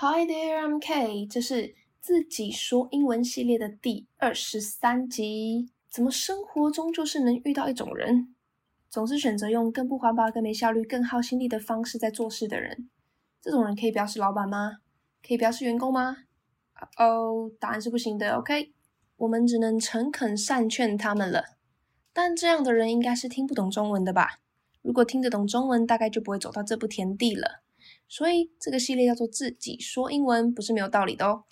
Hi there, I'm K。这是自己说英文系列的第二十三集。怎么生活中就是能遇到一种人，总是选择用更不环保、更没效率、更耗心力的方式在做事的人？这种人可以表示老板吗？可以表示员工吗？哦，答案是不行的。OK，我们只能诚恳善劝他们了。但这样的人应该是听不懂中文的吧？如果听得懂中文，大概就不会走到这步田地了。所以这个系列叫做自己说英文，不是没有道理的哦。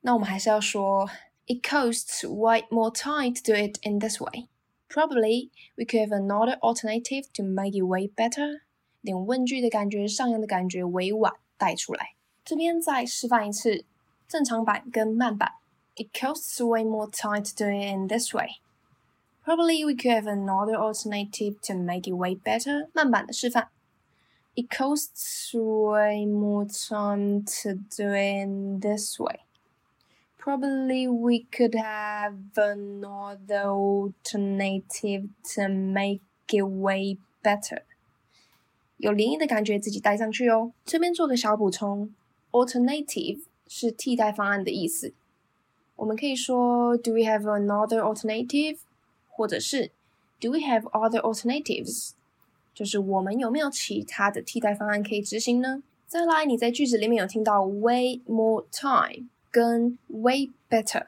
那我们还是要说，It costs way more time to do it in this way. Probably we could have another alternative to make it way better. 点问句的感觉，上扬的感觉，委婉带出来。这边再示范一次，正常版跟慢版。It costs way more time to do it in this way. Probably we could have another alternative to make it way better. 慢版的示范。It costs way more time to do it in this way. Probably we could have another alternative to make it way better. 有涟漪的感觉，自己带上去哦。这边做个小补充，alternative 是替代方案的意思。我们可以说，Do we have another alternative？或者是 Do we have other alternatives？ 就是我们有没有其他的替代方案可以执行呢？再来，你在句子里面有听到 way more time 跟 way better，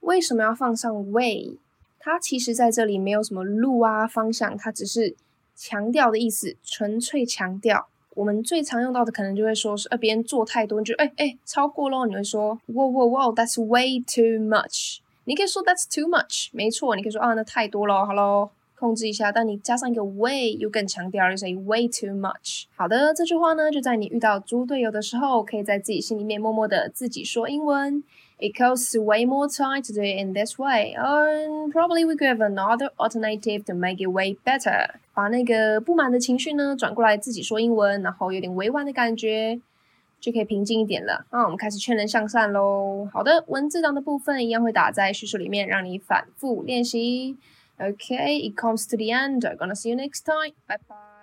为什么要放上 way？它其实在这里没有什么路啊方向，它只是强调的意思，纯粹强调。我们最常用到的可能就会说是，呃，别人做太多，你就哎哎超过咯，你会说 Whoa whoa whoa，that's way too much。你可以说 That's too much，没错。你可以说啊，那太多了，好喽，控制一下。但你加上一个 way，又更强调，就 say way too much。好的，这句话呢，就在你遇到猪队友的时候，可以在自己心里面默默的自己说英文。It costs way more time to do it in this way, and probably we could have another alternative to make it way better。把那个不满的情绪呢，转过来自己说英文，然后有点委婉的感觉。就可以平静一点了。那我们开始劝人向善喽。好的，文字档的部分一样会打在叙述里面，让你反复练习。Okay, it comes to the end. I'm gonna see you next time. Bye bye.